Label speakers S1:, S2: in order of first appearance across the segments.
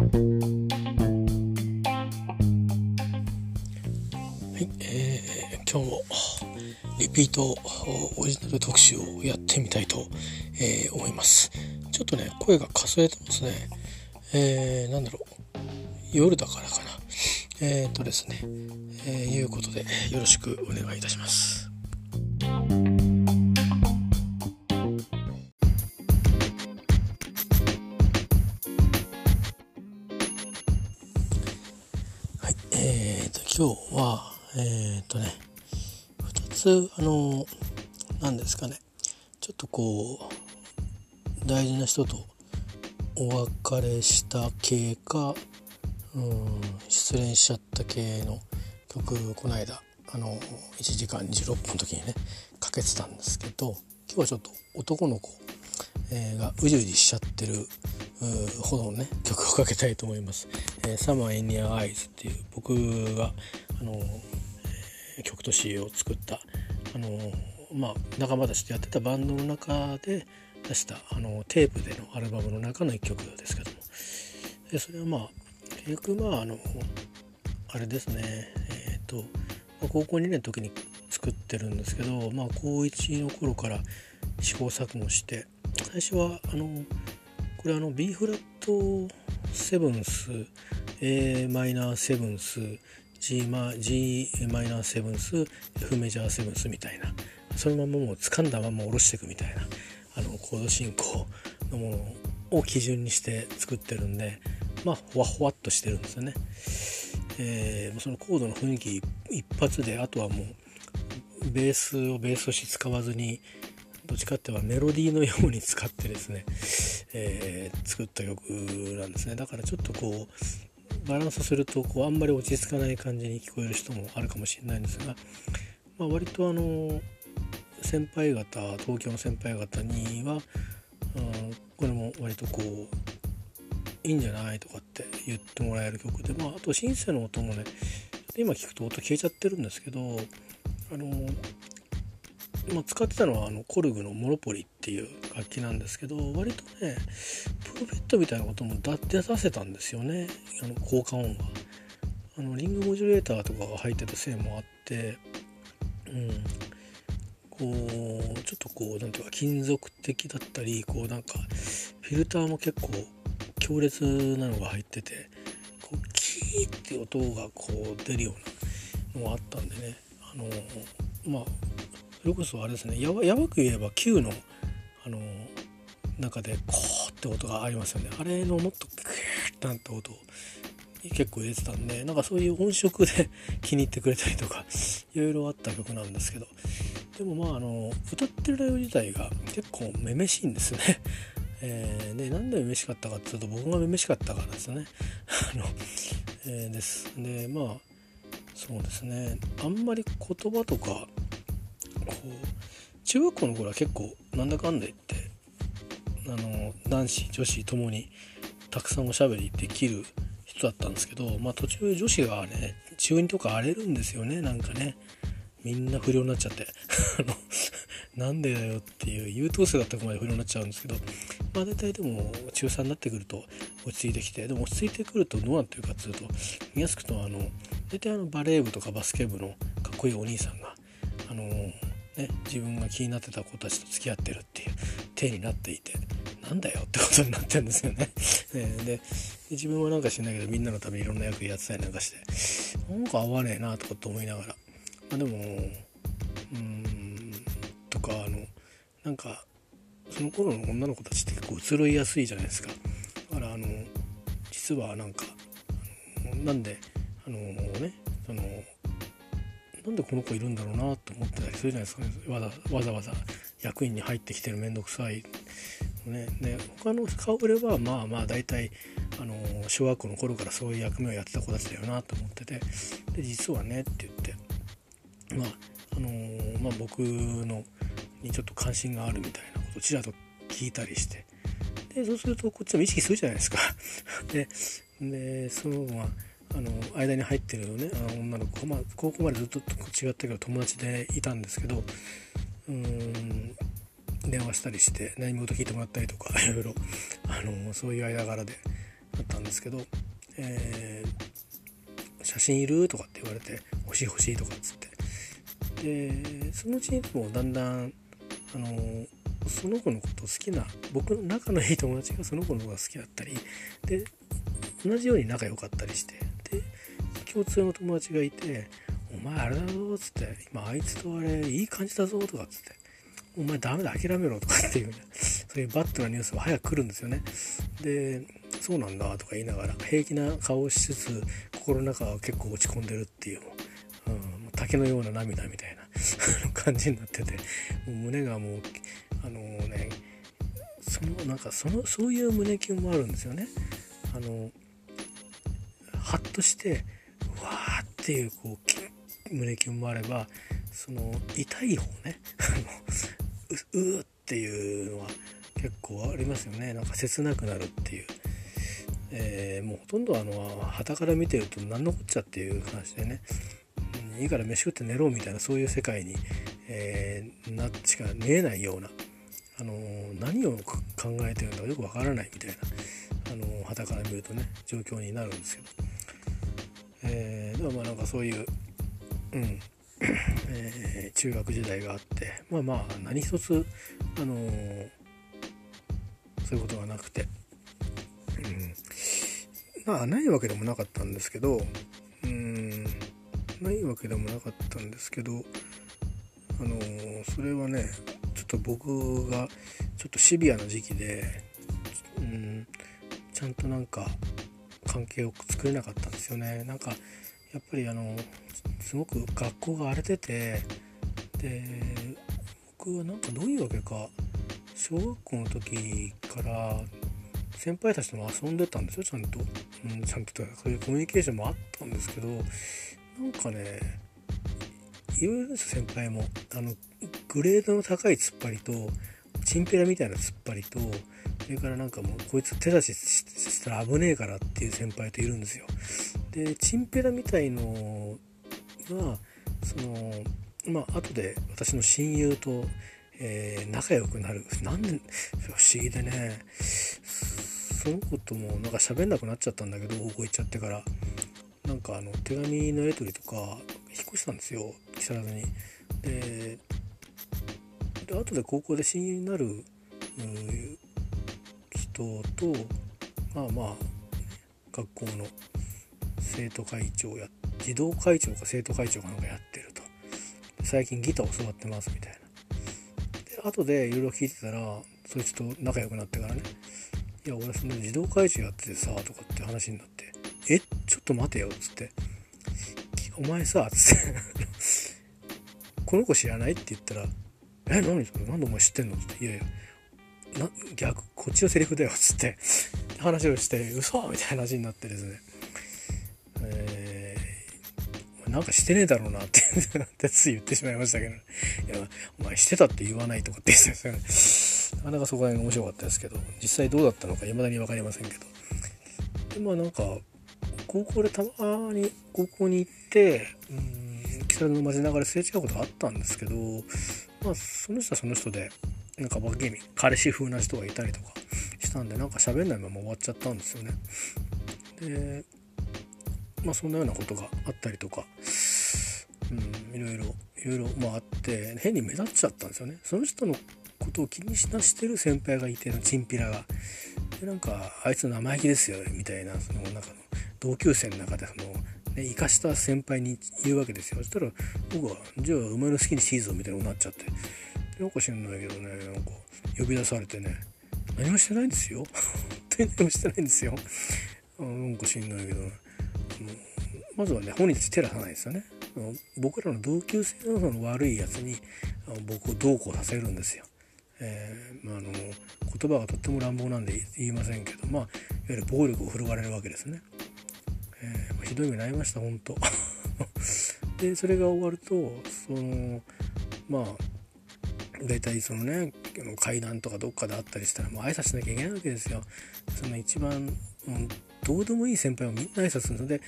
S1: はい、えー、今日もリピートオリジナル特集をやってみたいと、えー、思います。ちょっとね声がかすれてますね。えー、なんだろう。夜だからかな。えー、とですね、えー、いうことでよろしくお願いいたします。2つあの何ですかね。ちょっとこう大事な人とお別れした系かうん失恋しちゃった系の曲この間あの1時間16分の時にねかけてたんですけど今日はちょっと男の子、えー、がうじうじしちゃってるほどのね曲をかけたいと思います「えー、Summer in Your Eyes」っていう僕があの、曲と詩を作ったあのまあ仲間たちとやってたバンドの中で出したあのテープでのアルバムの中の一曲ですけども。でそれはまあ結局まああのあれですね。えっ、ー、と高校2年の時に作ってるんですけどまあ高1の頃から試行錯誤して最初はあのこれあの B フラットセブンス a マイナーセブンス G マ G マイナーセブンス F メジャーセブンスみたいな。そのままもう掴んだまま下ろしていくみたいな。あのコード進行のものを基準にして作ってるんでまあほわほわっとしてるんですよね。えー、そのコードの雰囲気一発であとはもうベースをベースとして使わずにどっちかってはメロディーのように使ってですね、えー、作った曲なんですね。だからちょっとこうバランスするとこうあんまり落ち着かない感じに聞こえる人もあるかもしれないんですが、まあ、割とあの先輩方東京の先輩方には、これも割とこういいんじゃないとかって言ってもらえる曲で、まあ、あとシンセの音もね今聞くと音消えちゃってるんですけどあの、まあ、使ってたのはあのコルグのモロポリっていう楽器なんですけど割とねプロフェットみたいなことも出させたんですよね。あの効果音が。あのリングモジュレーターとかが入ってたせいもあって、うん、こうちょっとこう何ていうか金属的だったりこうなんかフィルターも結構強烈なのが入っててこうキーって音がこう出るようなのがあったんでね。あのまあそれこそあれですねやばやばく言えば Q のあの中でコーって音がありますよね。あれのもっとグーッなんて音を結構入れてたんでなんかそういう音色で気に入ってくれたりとかいろいろあった曲なんですけど。でもまああの歌ってる内容自体が結構めめしいんですね。えー、で何でめめしかったかっていうと僕がめめしかったからですね。あの、えー、です。でまあそうですね。あんまり言葉とかこう中学校の頃は結構なんだかんだ言ってあの男子女子ともにたくさんおしゃべりできる人だったんですけど、まあ、途中女子がね中2とか荒れるんですよねなんかね。みんな不良になっちゃって。なんでだよっていう優等生だった子まで不良になっちゃうんですけどまあ大体でも中3になってくると落ち着いてきてでも落ち着いてくるとどうなってるかっていうと見やすくとあの大体あのバレー部とかバスケ部のかっこいいお兄さんがあのね自分が気になってた子たちと付き合ってるっていう体になっていてなんだよってことになってるんですよね。で自分はなんか知んないけどみんなのためにいろんな役やってたりなんかしてなんか合わねえなとかって思いながら、まあ、でもうんとかあのなんかその頃の女の子たちって結構移ろいやすいじゃないですかだからあの実はなんかなんであのねそのなんでこの子いるんだろうなと思ってたりするじゃないですかね。わざわざわざ役員に入ってきてる面倒くさい。ね。で他の顔ぶれはまあまあ大体あの小学校の頃からそういう役目をやってた子たちだよなと思ってて。で実はねって言って。まああのまあ僕のにちょっと関心があるみたいなことをちらと聞いたりして。でそうするとこっちも意識するじゃないですか。ででそのまああの間に入ってるね。あの女の子、まあ、高校までずっと違ったけど友達でいたんですけどうん電話したりして悩み事聞いてもらったりとか いろいろ。あのそういう間柄であったんですけど、えー、写真いる？とかって言われて欲しい欲しいとかっつって。でそのうちにもだんだんあのその子のこと好きな僕の仲のいい友達がその子のことが好きだったりで同じように仲良かったりして。共通の友達がいて「お前あれだぞ」っつって「今あいつとあれいい感じだぞ」とかっつって「お前ダメだ諦めろ」とかっていうねそういうバッドなニュースが早く来るんですよね。で「そうなんだ」とか言いながら平気な顔をしつつ心の中は結構落ち込んでるっていううん、竹のような涙みたいな 感じになっててもう胸がもうあのねそのなんかそのそういう胸キュンもあるんですよね。あのハッとしてわーっていうこう胸キュンもあればその痛い方ね。ううっていうのは結構ありますよね。なんか切なくなるっていう、えー、もうほとんどあの旗から見てると何のこっちゃっていう話でね、うん、いいから飯食って寝ろみたいなそういう世界に、えー、なしか見えないような、あのー、何を考えてるんだかよくわからないみたいな、あのー、旗から見るとね状況になるんですけど。えー、でもまあなんかそういう、うんえー、中学時代があってまあまあ何一つ、あのー、そういうことがなくて、うん、まあないわけでもなかったんですけど、うん、ないわけでもなかったんですけど、あのー、それはねちょっと僕がちょっとシビアな時期で、うん、ちゃんとなんか関係を作れなかったんですよね。なんかやっぱりあのすごく学校が荒れててで僕はなんかどういうわけか小学校の時から先輩たちとも遊んでたんですよ。ちゃんと、うん、ちゃんとそういうコミュニケーションもあったんですけどなんかねいろいろです先輩もあのグレードの高い突っ張りとチンペラみたいな突っ張りとそれからなんかもうこいつ手出ししたら危ねえからっていう先輩といるんですよ。でチンペラみたいのはそのまあ後で私の親友と、えー、仲良くなるなんで不思議でねその子ともなんか喋んなくなっちゃったんだけど高校行っちゃってからなんかあの手紙のやり取りとか引っ越したんですよ木更津に。でで後で高校で親友になる人とまあまあ学校の生徒会長や児童会長か生徒会長かなんかやってると。最近ギター教わってますみたいな。で後でいろいろ聞いてたらそいつと仲良くなってからね「いや俺その児童会長やっててさ」とかって話になって「えちょっと待てよ」っつって「お前さ」っつって。この子知らない?」って言ったら「え何それ？なんでお前知ってんの?」っつって「いやいや逆こっちのセリフだよっつって話をして嘘みたいな話になってですね。えー、なんかしてねえだろうなって つい言ってしまいましたけど、いやお前してたって言わないとかって言ってたんですよね。なかなかそこら辺面白かったですけど実際どうだったのか未だに分かりませんけど。でまあなんか高校でたまに高校に行ってうん木更津の街中ですれ違うことがあったんですけどまあその人はその人でなんかバカゲミ彼氏風な人がいたりとかしたんでなんか喋んないまま終わっちゃったんですよね。でまあそんなようなことがあったりとかうんいろいろいろいろまああって変に目立っちゃったんですよね。その人のことを気にしなしてる先輩がいてのチンピラが。でなんかあいつ生意気ですよみたいなその中の同級生の中でその生かした先輩に言うわけですよ。そしたら僕は「じゃあお前の好きにしいぞ」みたいになっちゃって。なんか知んないけどねなんか呼び出されてね何もしてないんですよ。本当に何もしてないんですよ。なんか知んないけど、まずはね本日照らさないですよね。僕らの同級生のの悪いやつに僕をどうこうさせるんですよ、えー、まあ、あの言葉がとっても乱暴なんで言いませんけどまあいわゆる暴力を振るわれるわけですね、えー、ひどい目になりました本当。でそれが終わるとそのまあ大体そのね階段とかどっかであったりしたらもう挨拶しなきゃいけないわけですよ。その一番、うん、どうでもいい先輩はみんな挨拶するので、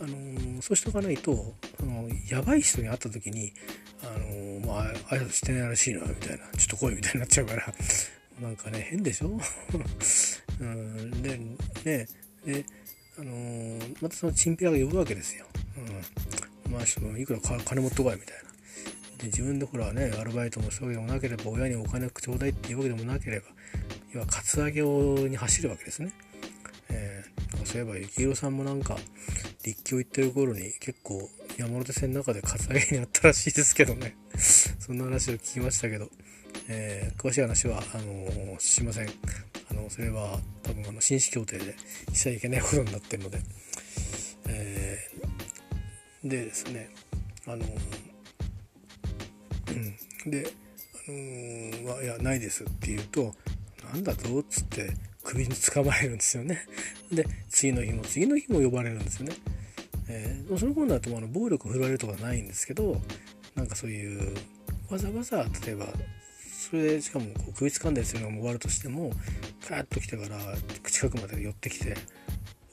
S1: あのー、そうしとかないとあのやばい人に会った時に、あのー、まあ、挨拶してないらしいなみたいなちょっと来いみたいになっちゃうからなんかね変でしょ、うん、でねで、あのー、またそのチンピラが呼ぶわけですよ。うん、まあそのいくら金持ってこいみたいな。で自分でほらねアルバイトもしたわけでもなければ親にお金ちょうだいっていうわけでもなければ要はカツアゲに走るわけですね。えー、そういえば幸宏さんもなんか立教行ってる頃に結構山手線の中でカツアゲにあったらしいですけどね そんな話を聞きましたけど、えー、詳しい話はあのー、しませんのそれは多分あの紳士協定でしちゃいけないことになってるので、えー、でですねあのうん。であのー、いやないですって言うとなんだぞっつって首に捕まえるんですよね。で次の日も次の日も呼ばれるんですよね。えー、その頃だとあの暴力振るわれるとかないんですけどなんかそういうわざわざ例えばそれでしかもこう首掴んだりするのが終わるとしてもカーッと来てから近くまで寄ってきて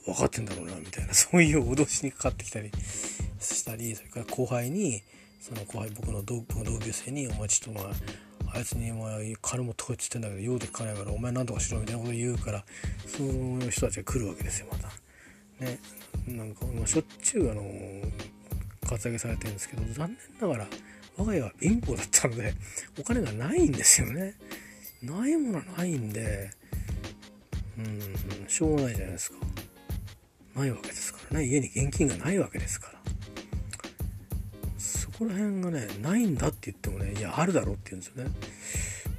S1: 分かってんだろうなみたいな そういう脅しにかかってきたり したりそれから後輩にその後輩僕の同同級生に「お前ちょっとお前あいつにお前金持ってこいっつってんだけど用で聞かないからお前何とかしろ」みたいなこと言うからそういう人たちが来るわけですよまた。ねなんか、しょっちゅうあのカツアゲされてるんですけど残念ながら我が家は貧乏だったのでお金がないんですよね。ないものはないんでうんしょうがないじゃないですか。ないわけですからね。家に現金がないわけですから。そこら辺がねないんだって言ってもねいやあるだろうって言うんですよね。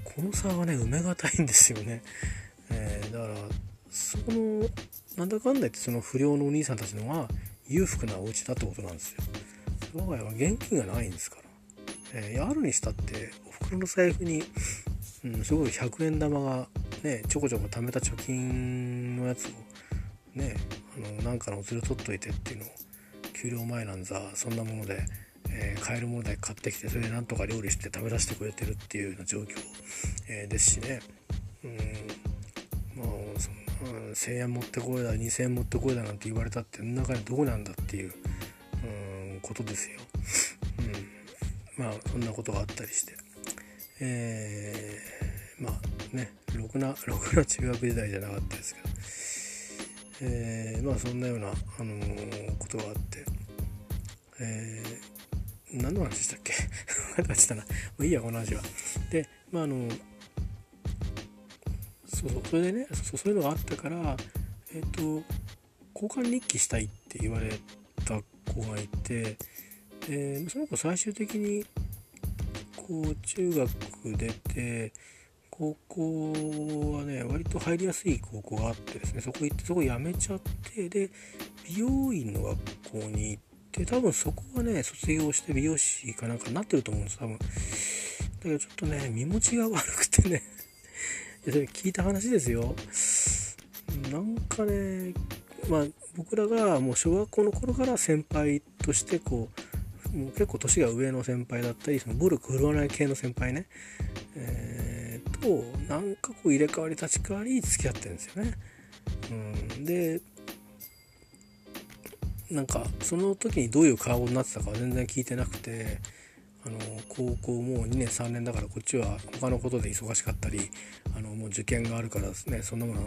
S1: この差はね埋めがたいんですよね、えー、だからそこのなんだかんだ言ってその不良のお兄さんたちのは裕福なお家だってことなんですよ。我が家は現金がないんですから、えー、あるにしたってお袋の財布に、うん、すごい100円玉がねちょこちょこ貯めた貯金のやつをねあのなんかのずる取っといてっていうのを給料前なんざそんなもので、えー、買えるものだけ買ってきてそれでなんとか料理して食べさせてくれてるっていうような状況、えー、ですしねうんまあそん1,000円持ってこいだ2,000円持ってこいだなんて言われたって中にどこなんだっていう、うん、ことですよ。まあそんなことがあったりして、えー、まあねろくな ろくな中学時代じゃなかったですけど、えー、まあそんなような、あのー、ことがあって、えー、何の話でしたっけ？忘れたな。もういいやこの話は。でまああのそうそうそれでねそうそういうのがあったからえっ、と交換日記したいって言われた子がいてでその子最終的にこう中学出て高校はね割と入りやすい高校があってですねそこ行ってそこ辞めちゃってで美容院の学校に行って多分そこはね卒業して美容師かなんかになってると思うんです多分。だけどちょっとね身持ちが悪くてね それ聞いた話ですよ。なんかねまあ僕らがもう小学校の頃から先輩としてこうもう結構年が上の先輩だったりその暴力振るわない系の先輩ね、えー、となんかこう入れ替わり立ち替わり付き合ってるんですよね。うん、でなんかその時にどういう顔になってたかは全然聞いてなくてあの高校もう2年3年だからこっちは他のことで忙しかったりあのもう受験があるからですねそんなもの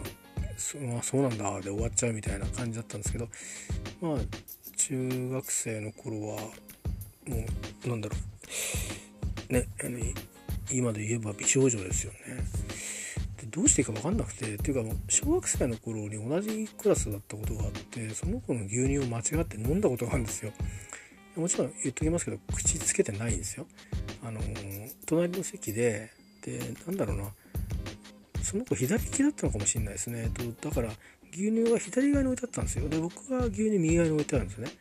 S1: そそうなんだで終わっちゃうみたいな感じだったんですけどまあ中学生の頃はもうなんだろうねあの今で言えば美少女ですよね。でどうしていいか分かんなくてっていうかもう小学生の頃に同じクラスだったことがあってその子の牛乳を間違って飲んだことがあるんですよ。もちろん言っときますけど口つけてないんですよ。あの隣の席ででなんだろうなその子左利きだったのかもしれないですね。とだから牛乳が左側に置いてあったんですよ。で僕は牛乳右側に置いてあるんですよね。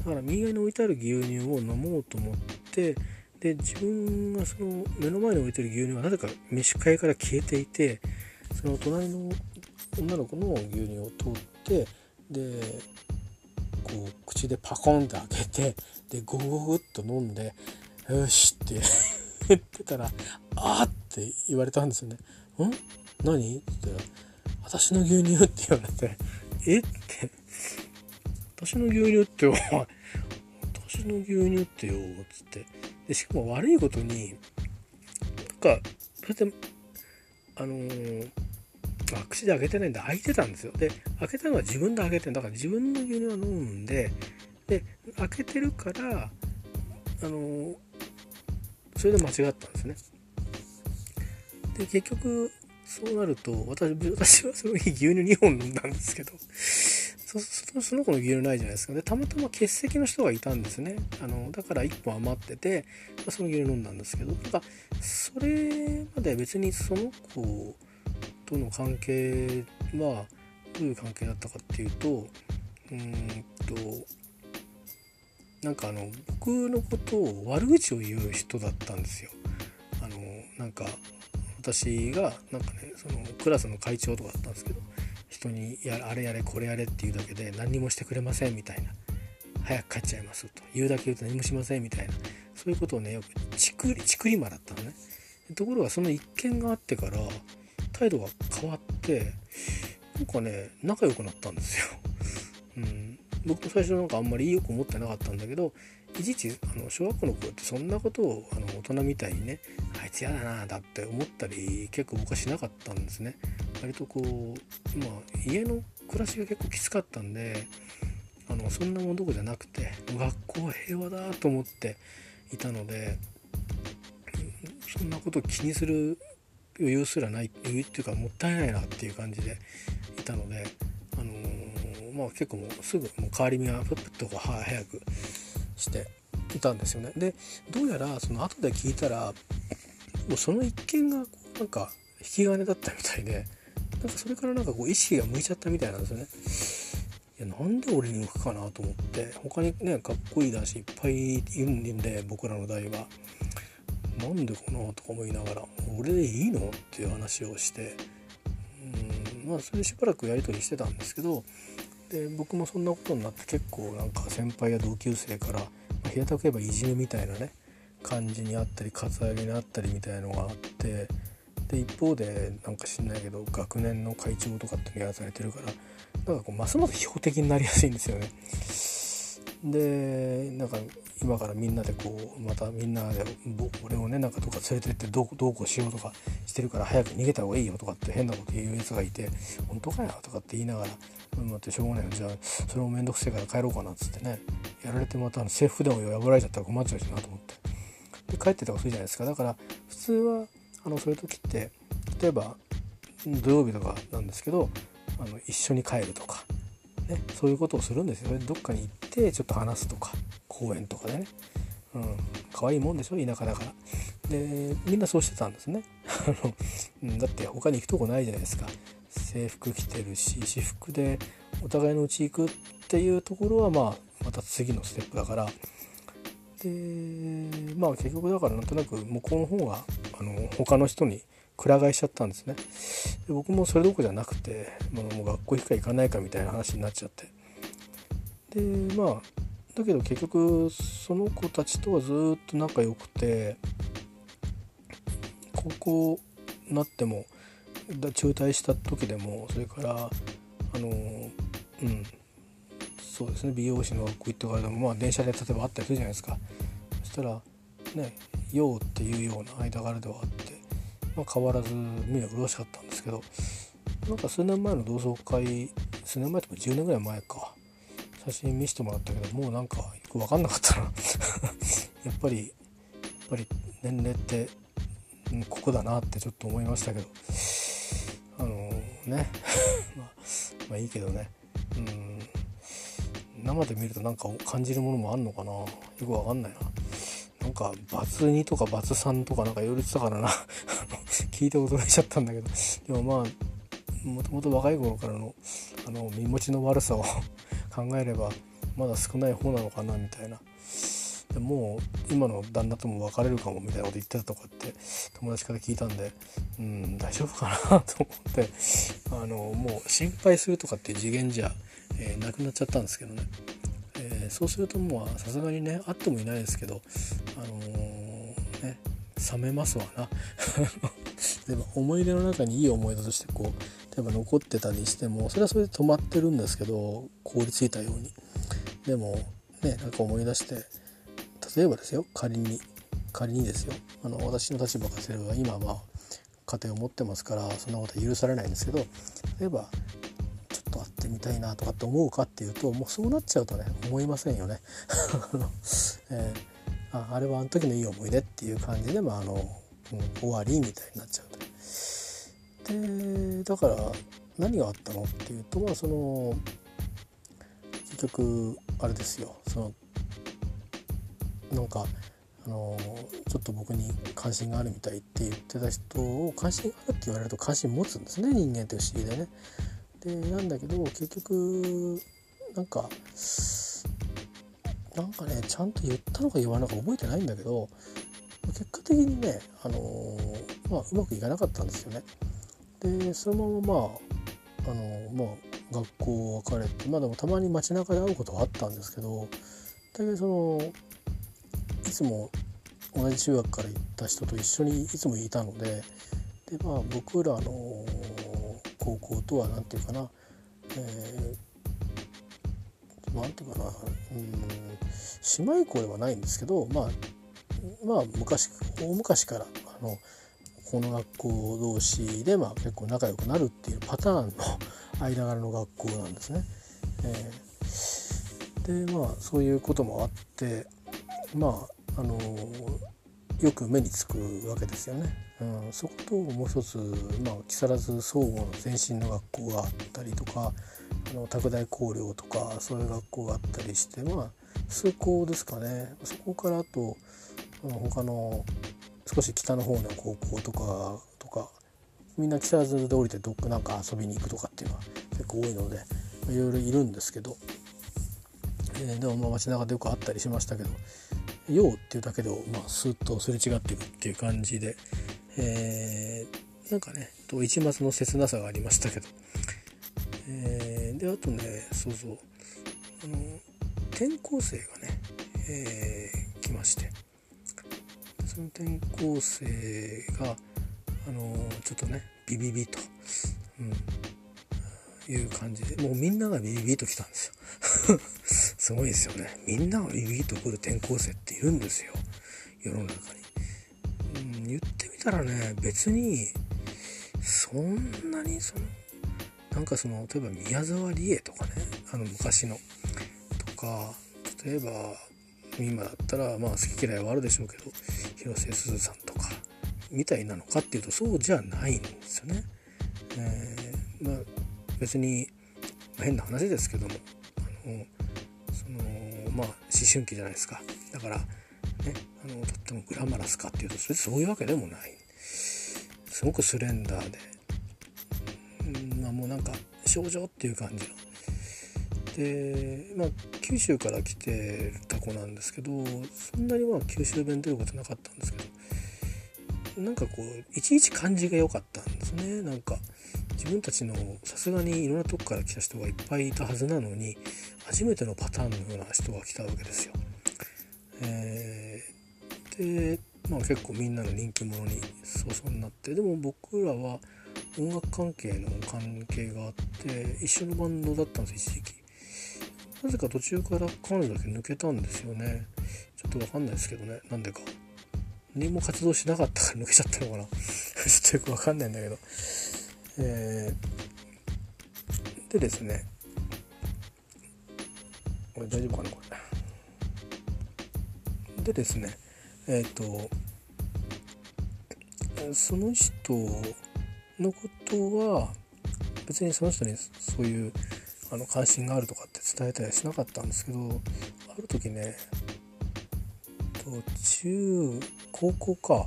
S1: だから右側に置いてある牛乳を飲もうと思ってで自分がその目の前に置いてる牛乳がなぜか飯会から消えていてその隣の女の子の牛乳を通ってでこう口でパコンって開けてでゴゴゴっと飲んで「よし」って言ってたら「あー」って言われたんですよね。ん？何？って言ったら「私の牛乳」って言われて「え？っ?」て「私の牛乳ってお前私の牛乳ってよ」っつって。でしかも悪いことになんかそれであのー、あ口で開けてないんで開いてたんですよ。で開けたのは自分で開けてるだから自分の牛乳は飲むんでで開けてるからあのそれで間違ったんですね。で結局そうなると私私はその日牛乳2本飲んだんですけど。そその子の牛乳ないじゃないですかでたまたま欠席の人がいたんですねあのだから1本余っててまその牛乳飲んだんですけどなんかそれまで別にその子との関係はどういう関係だったかっていうとうんとなんかあの僕のことを悪口を言う人だったんですよ。あのなんか私がなんかねそのクラスの会長とかだったんですけど人にやあれやれこれやれって言うだけで何にもしてくれませんみたいな。早く帰っちゃいますと。言うだけ言うと何もしませんみたいな。そういうことをねよくちくりちくり魔だったのね。ところがその一件があってから態度が変わってなんかね仲良くなったんですよ、うん、僕も最初なんかあんまりよく思ってなかったんだけどいちいちあの小学校の頃ってそんなことをあの大人みたいにねあいつ嫌だなだって思ったり結構僕はしなかったんですね。割とこうまあ家の暮らしが結構きつかったんであのそんなもんどこじゃなくて学校平和だと思っていたのでそんなこと気にする余裕すらない余裕っていうかもったいないなっていう感じでいたのであのー、まあ結構もうすぐもう変わり身はプップッとこう早くしていたんですよね。でどうやらその後で聞いたらもうその一件がなんか引き金だったみたいでなんかそれからなんかこう意識が向いちゃったみたいなんですよね。いやなんで俺に向くかなと思って他にねかっこいい男子いっぱいいるんで僕らの代は。なんでかなとか思いながら俺でいいのっていう話をしてうんまあそれしばらくやり取りしてたんですけどで僕もそんなことになって結構なんか先輩や同級生から、ま、平たく言えばいじめみたいなね感じにあったりカツアゲにあったりみたいのがあってで一方でなんか知んないけど学年の会長とかってやらされてるからなんかこうますます標的になりやすいんですよね。でなんか今からみんなでこうまたみんなで俺をねなんかどっか連れてってどうどうこうしようとかしてるから早く逃げた方がいいよとかって変なこと言うやつがいて「本当かよ」とかって言いながら「待ってしょうがないよ。じゃあそれも面倒くせえから帰ろうかな」っつってね。やられてまた制服でも破られちゃったら困っちゃうしなと思って。で帰ってたりするじゃないですか。だから普通はあのそういう時って例えば土曜日とかなんですけどあの一緒に帰るとかね、そういうことをするんですよね。どっかに行ってちょっと話すとか公園とかでね、うん、可愛いもんでしょ？田舎だから。でみんなそうしてたんですね。だって他に行くとこないじゃないですか。制服着てるし私服でお互いのうち行くっていうところはまあまた次のステップだから。でまあ結局だからなんとなく向こうの方があの他の人にくら替えしちゃったんですね。で僕もそれどころじゃなくて、まあ、もう学校行くか行かないかみたいな話になっちゃって。でまあだけど結局その子たちとはずっと仲良くて高校になっても中退した時でもそれからあのうんそうですね美容師の学校行ってからでもまあ電車で例えばあったりするじゃないですか。そしたらね「よう」っていうような間柄ではあってまあ、変わらず目は麗しかったんですけどなんか数年前の同窓会数年前とか10年ぐらい前か。写真見せてもらったけどもうなんかよく分かんなかったな。やっぱりやっぱり年齢ってここだなってちょっと思いましたけど。あのね。まあ、まあいいけどね。うん。生で見るとなんか感じるものもあんのかな。よく分かんないな。なんかバツ2とかバツ3とかなんか言われてたからな。聞いて驚いちゃったんだけど。でもまあもともと若い頃からのあの身持ちの悪さを 考えればまだ少ない方なのかなみたいな。でもう今の旦那とも別れるかもみたいなこと言ってたとかって友達から聞いたんでうん大丈夫かなと思って。あのもう心配するとかっていう次元じゃ、えー、なくなっちゃったんですけどね、えー、そうするともうさすがにね会ってもいないですけどあのー、ね冷めますわな でも思い出の中にいい思い出としてこう例えば残ってたりしてもそれはそれで止まってるんですけど凍りついたようにでもねなんか思い出して例えばですよ仮に仮にですよあの私の立場からすれば今は家庭を持ってますからそんなことは許されないんですけど例えばちょっと会ってみたいなとかって思うかっていうともうそうなっちゃうとね思いませんよね。えー、ああれはあの時のいい思い出っていう感じで、まああのうん、終わりみたいになっちゃうと。でだから何があったのっていうとまあその結局あれですよそのなんかあのちょっと僕に関心があるみたいって言ってた人を関心があるって言われると関心持つんですね人間って不思議でね。でなんだけど結局なんかなんかねちゃんと言ったのか言わないのか覚えてないんだけど結果的にね、あのまあ、うまくいかなかったんですよね。でそのまままああのまあ学校を別れてまあでもたまに街中で会うことはあったんですけどだけどそのいつも同じ中学から行った人と一緒にいつもいたのでで、まあ、僕らの高校とは何て言うかな、えー、なんていうかなうん姉妹校ではないんですけどまあまあ昔大昔からあのこの学校同士で、まあ、結構仲良くなるっていうパターンの間柄の学校なんですね。えー、でまあそういうこともあってまああのよく目につくわけですよね。うん、そこともう一つ、まあ、木更津総合の前身の学校があったりとかあの拓大工業とかそういう学校があったりしてまあ数校ですかねそこからあと他の少し北の方の高校とかとかみんな木更津で降りてどっかなんか遊びに行くとかっていうのは結構多いのでいろいろいるんですけど、えー、でもまあ街中でよくあったりしましたけど「よう」っていうだけでまあスッとすれ違っていくっていう感じで、えー、なんかね一抹の切なさがありましたけど、えー、であとねそうそうあの転校生がね、えー、来まして。その転校生があのちょっとねビビビと、うん、いう感じでもうみんながビビビと来たんですよ。すごいですよね。みんながビビビと来る転校生っているんですよ。世の中に、うん、言ってみたらね別にそんなにそのなんかその例えば宮沢りえとかねあの昔の。とか例えば今だったらまあ好き嫌いはあるでしょうけど広瀬すずさんとかみたいなのかっていうとそうじゃないんですよね。えー、まあ、別に、変な話ですけどもあのまあ思春期じゃないですか。だからねあのとってもグラマラスかっていうとそれそういうわけでもない。すごくスレンダーで、まあもうなんか少女っていう感じの。でまあ九州から来てた子なんですけどそんなにまあ九州弁出ることなかったんですけどなんかこういちいち感じが良かったんですね。なんか自分たちのさすがにいろんなとこから来た人がいっぱいいたはずなのに初めてのパターンのような人が来たわけですよ。えー、でまあ結構みんなの人気者に早々になってでも僕らは音楽関係の関係があって一緒のバンドだったんです一時期。なぜか途中から彼女だけ抜けたんですよね。ちょっとわかんないですけどねなんでか。何も活動しなかったから抜けちゃったのかな ちょっとよくわかんないんだけど。えー、でですね、これ大丈夫かなこれ。でですね、えっ、ー、と、その人のことは別にその人にそういうあの関心があるとかって伝えたりはしなかったんですけどある時ねと中高校か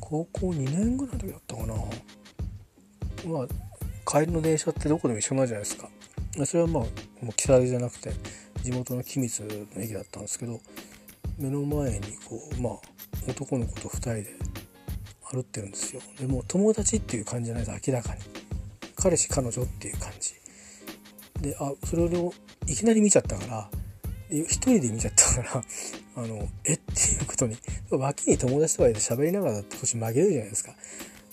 S1: 高校2年ぐらいの時だったかなまあ帰りの電車ってどこでも一緒なんじゃないですか。それはまあもう木更津じゃなくて地元の君津の駅だったんですけど目の前にこうまあ男の子と2人で歩ってるんですよ。でも友達っていう感じじゃないと明らかに。彼氏彼女っていう感じ。であそれをいきなり見ちゃったから一人で見ちゃったからあのえっていうことに脇に友達とかいて喋りながらだって少し曲げるじゃないですか。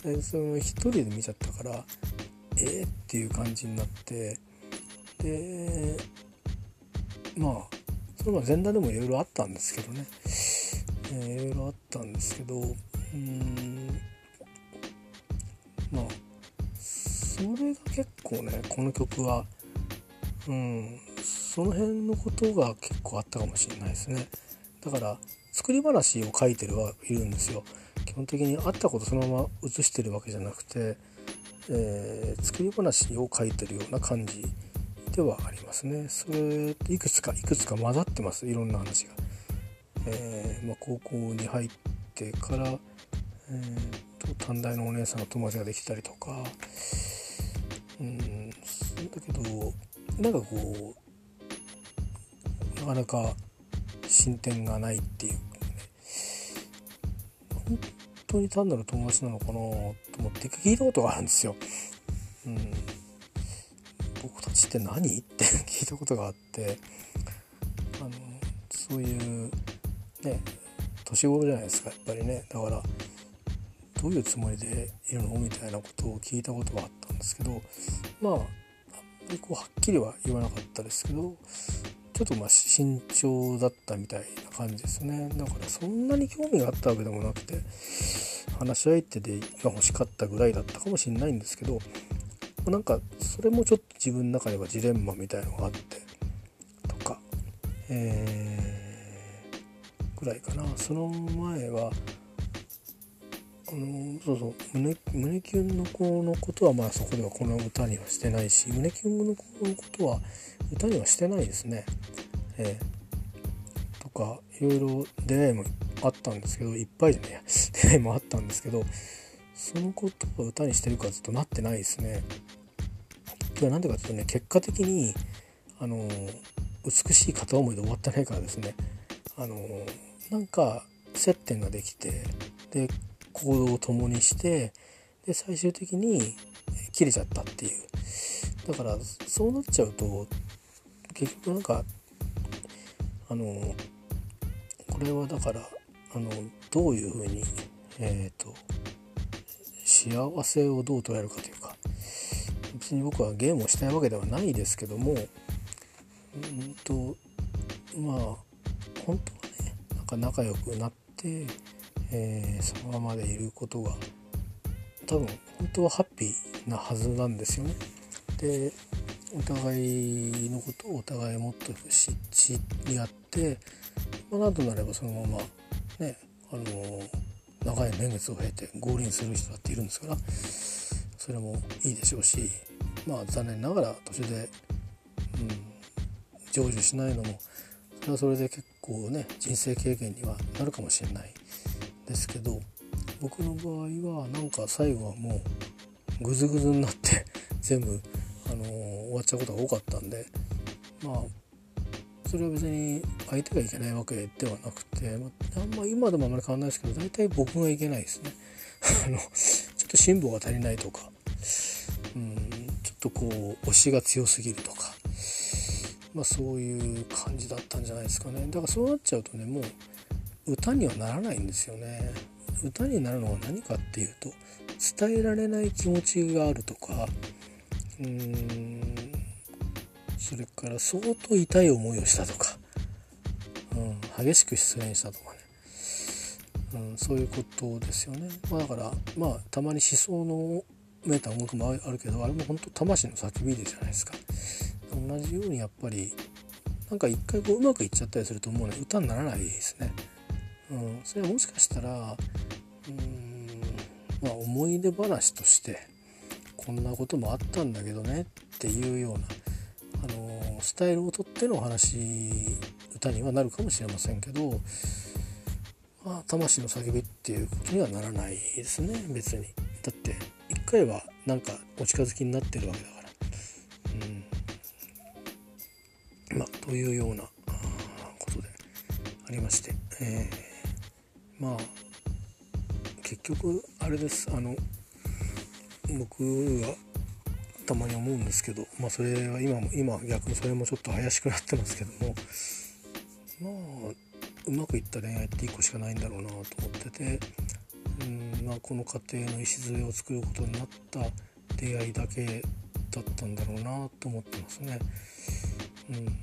S1: でその一人で見ちゃったからえっていう感じになってでまあその前段でもいろいろあったんですけどね。いろいろあったんですけどうんまあそれが結構ねこの曲はうんその辺のことが結構あったかもしれないですね。だから作り話を書いてるはいるんですよ。基本的にあったことそのまま写してるわけじゃなくて、えー、作り話を書いてるような感じではありますね。それいくつかいくつか混ざってます。いろんな話が、えー、まあ、高校に入ってから、えーと、短大のお姉さんの友達ができたりとか。うんだけどなんかこうなかなか進展がないっていうね。当に単なる友達なのかなと思って聞いたことがあるんですよ。うん、僕たちって何？って聞いたことがあってあのそういうね年頃じゃないですかやっぱりね。だからどういうつもりでいるの？みたいなことを聞いたことがあったんですけどまああんまりこうはっきりは言わなかったですけどちょっとまあ慎重だったみたいな感じですねだからそんなに興味があったわけでもなくて話し相手でが欲しかったぐらいだったかもしれないんですけどなんかそれもちょっと自分の中ではジレンマみたいのがあってとかえー、ぐらいかなその前はあのそうそう胸胸キュンの子のことはまあそこではこの歌にはしてないし胸キュンの子のことは歌にはしてないですね。えー、とかいろいろ出会いもあったんですけどいっぱいじゃね 出会いもあったんですけどそのことを歌にしてるかずっとなってないですね。今日は何でかっていうとね結果的にあの美しい片思いで終わってないからですねあのなんか接点ができてで行動を共にしてで最終的に切れちゃったっていうだからそうなっちゃうと結局なんかあのこれはだからあのどういうふうにえっ、ー、と幸せをどう捉えるかというか別に僕はゲームをしたいわけではないですけどもうんとまあ本当はねなんか仲良くなってえー、そのままでいることが多分本当はハッピーなはずなんですよね。でお互いのことをお互いもっと知り合って、まあ、なんとなればそのままねあの長い年月を経て合輪する人だっているんですからそれもいいでしょうしまあ残念ながら途中で、うん、成就しないのもそれはそれで結構ね人生経験にはなるかもしれないですけど僕の場合はなんか最後はもうグズグズになって全部、あのー、終わっちゃうことが多かったんでまあそれは別に相手がいけないわけではなくて、まあ、あんま今でもあんまり変わんないですけど大体僕がいけないですね。あのちょっと辛抱が足りないとかうんちょっとこう推しが強すぎるとかまあそういう感じだったんじゃないですかね。だからそうなっちゃうとねもう歌にはならないんですよね。歌になるのは何かっていうと伝えられない気持ちがあるとかうんそれから相当痛い思いをしたとか、うん、激しく失恋したとかね、うん、そういうことですよね、まあ、だからまあたまに思想のめいた音楽もあるけどあれも本当魂の叫びでじゃないですか。同じようにやっぱりなんか一回こううまくいっちゃったりするともうね。歌にならないですね。うん、それはもしかしたらうんまあ思い出話としてこんなこともあったんだけどねっていうような、あのスタイルをとってのお話歌にはなるかもしれませんけど、まあ、魂の叫びっていうことにはならないですね別に。だって一回はなんかお近づきになってるわけだから。うん、まあというようなことでありまして。えーまあ結局あれですあの僕はたまに思うんですけどまあそれは今も今逆にそれもちょっと怪しくなってますけどもまあうまくいった恋愛って1個しかないんだろうなと思っててうんまあこの家庭の礎を作ることになった出会いだけだったんだろうなと思ってますね。うん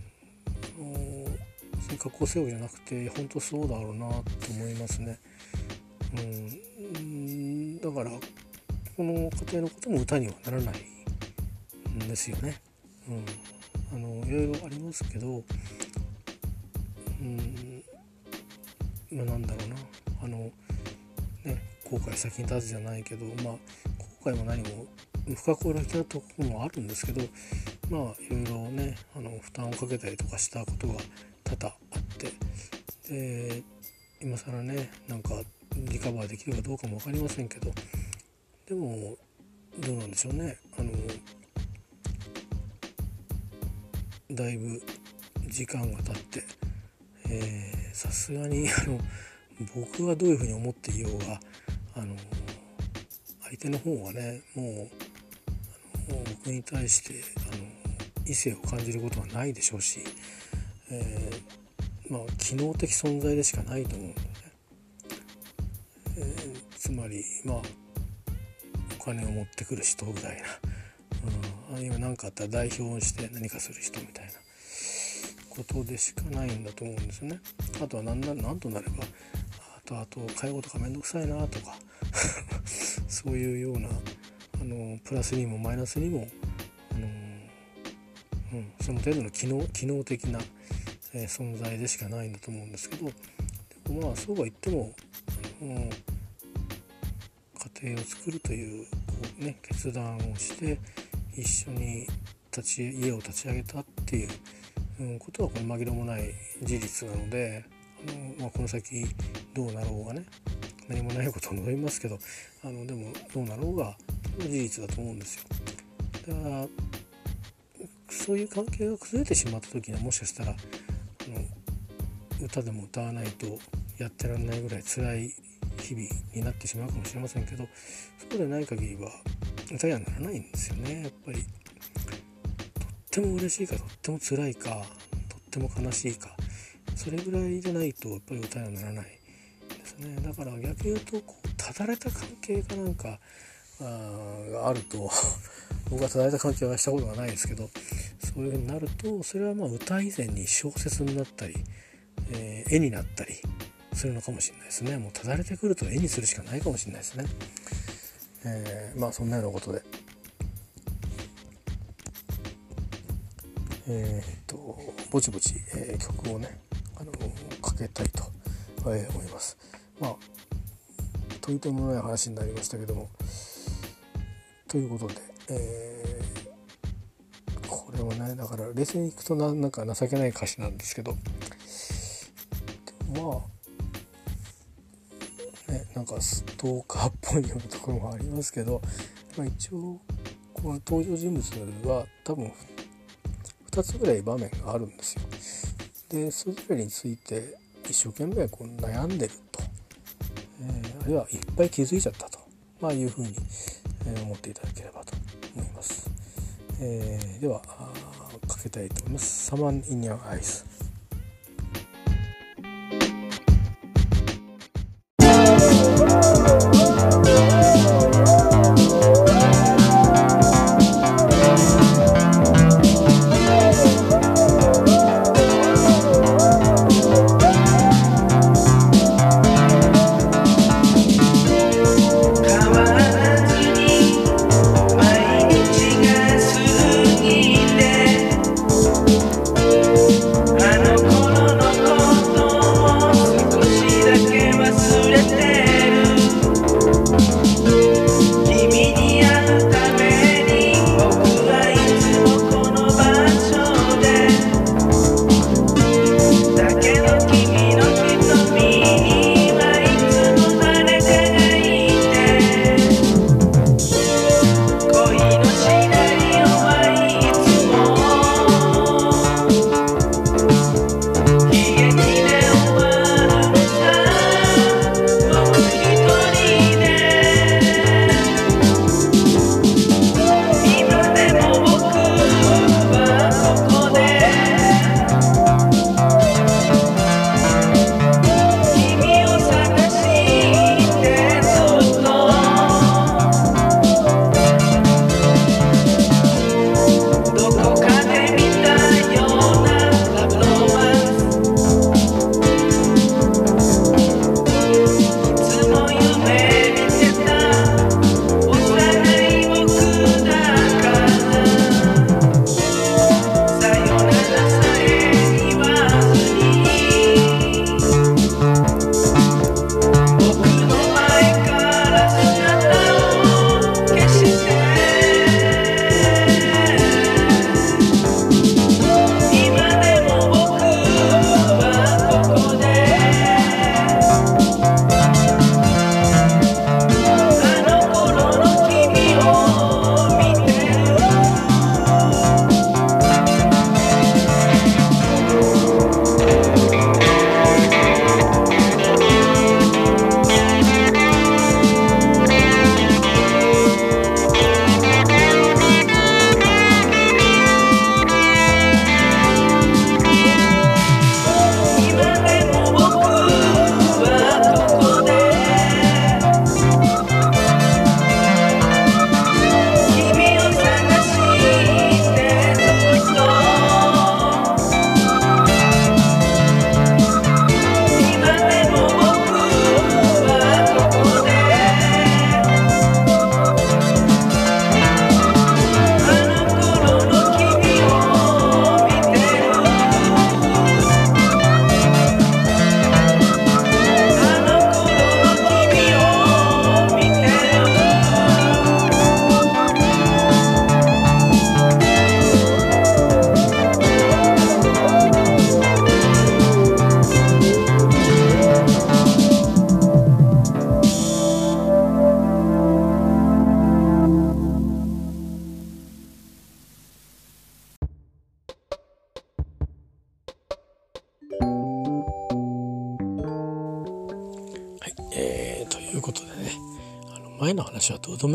S1: 加工せよじゃなくて本当そうだろうなと思いますね。うん、だからこの家庭のことも歌にはならないんですよね。うん、あのいろいろありますけど、うん。まあ、なんだろうな。あのね後悔先に立つじゃないけどまあ後悔も何も不可抗力なところもあるんですけどまあいろいろねあの負担をかけたりとかしたことが多々あってで今更ねなんかリカバーできるかどうかも分かりませんけどでもどうなんでしょうね。あのだいぶ時間が経ってさすがにあの僕はどういうふうに思っていようがあの相手の方はねもう僕に対してあの異性を感じることはないでしょうし、えー、まあ機能的存在でしかないと思うんでね、えー、つまりまあお金を持ってくる人ぐらいな、うん、あるいは何かあったら代表して何かする人みたいなことでしかないんだと思うんですよね。あとは何な何となればあとあと介護とか面倒くさいなとか そういうようなあのプラスにもマイナスにも、あのうん、その程度の機能機能的な、えー、存在でしかないんだと思うんですけどでもまあそうは言っても、あの家庭を作るというこう、ね、決断をして一緒に立ち家を立ち上げたっていう、うん、ことはこれ紛れもない事実なのであの、まあ、この先どうなろうがね何もないことを望みますけどあのでもどうなろうが事実だと思うんですよ。だからそういう関係が崩れてしまった時にはもしかしたらあの歌でも歌わないとやってられないぐらい辛い日々になってしまうかもしれませんけどそうでない限りは歌にはならないんですよね。やっぱり。とっても嬉しいかとっても辛いかとっても悲しいかそれぐらいじゃないとやっぱり歌にはならないですね。だから逆に言うとこうただれた関係かなんかあがあると 僕は伝えた関係はしたことがないですけどそういう風になるとそれはまあ歌以前に小説になったり、えー、絵になったりするのかもしれないですね。もうただれてくると絵にするしかないかもしれないですね、えー、まあそんなようなことで。えー、っとぼちぼち、えー、曲をねあのかけたいと、え思います。まあといてもない話になりましたけども。ということで、えー、これはねだから冷静にいくとななんか情けない歌詞なんですけど。まあなんかストーカーっぽいようなところもありますけど、まあ、一応この登場人物は多分2つぐらい場面があるんですよ。でそれぞれについて一生懸命こう悩んでると、えー、あるいはいっぱい気づいちゃったと、まあ、いうふうに、え思っていただければと思います。えー、ではかけたいと思います。サマン・インニャン・アイス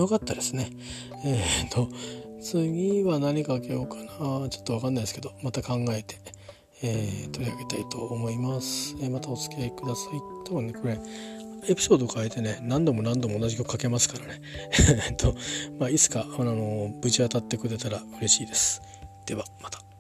S1: よかったですね。えー、っと次は何かけようかな。ちょっとわかんないですけどまた考えて、えー、取り上げたいと思います、えー、またお付き合いください。多分ねこれエピソード変えてね何度も何度も同じ曲かけますからね。えっとまあいつかあのぶち当たってくれたら嬉しいです。ではまた。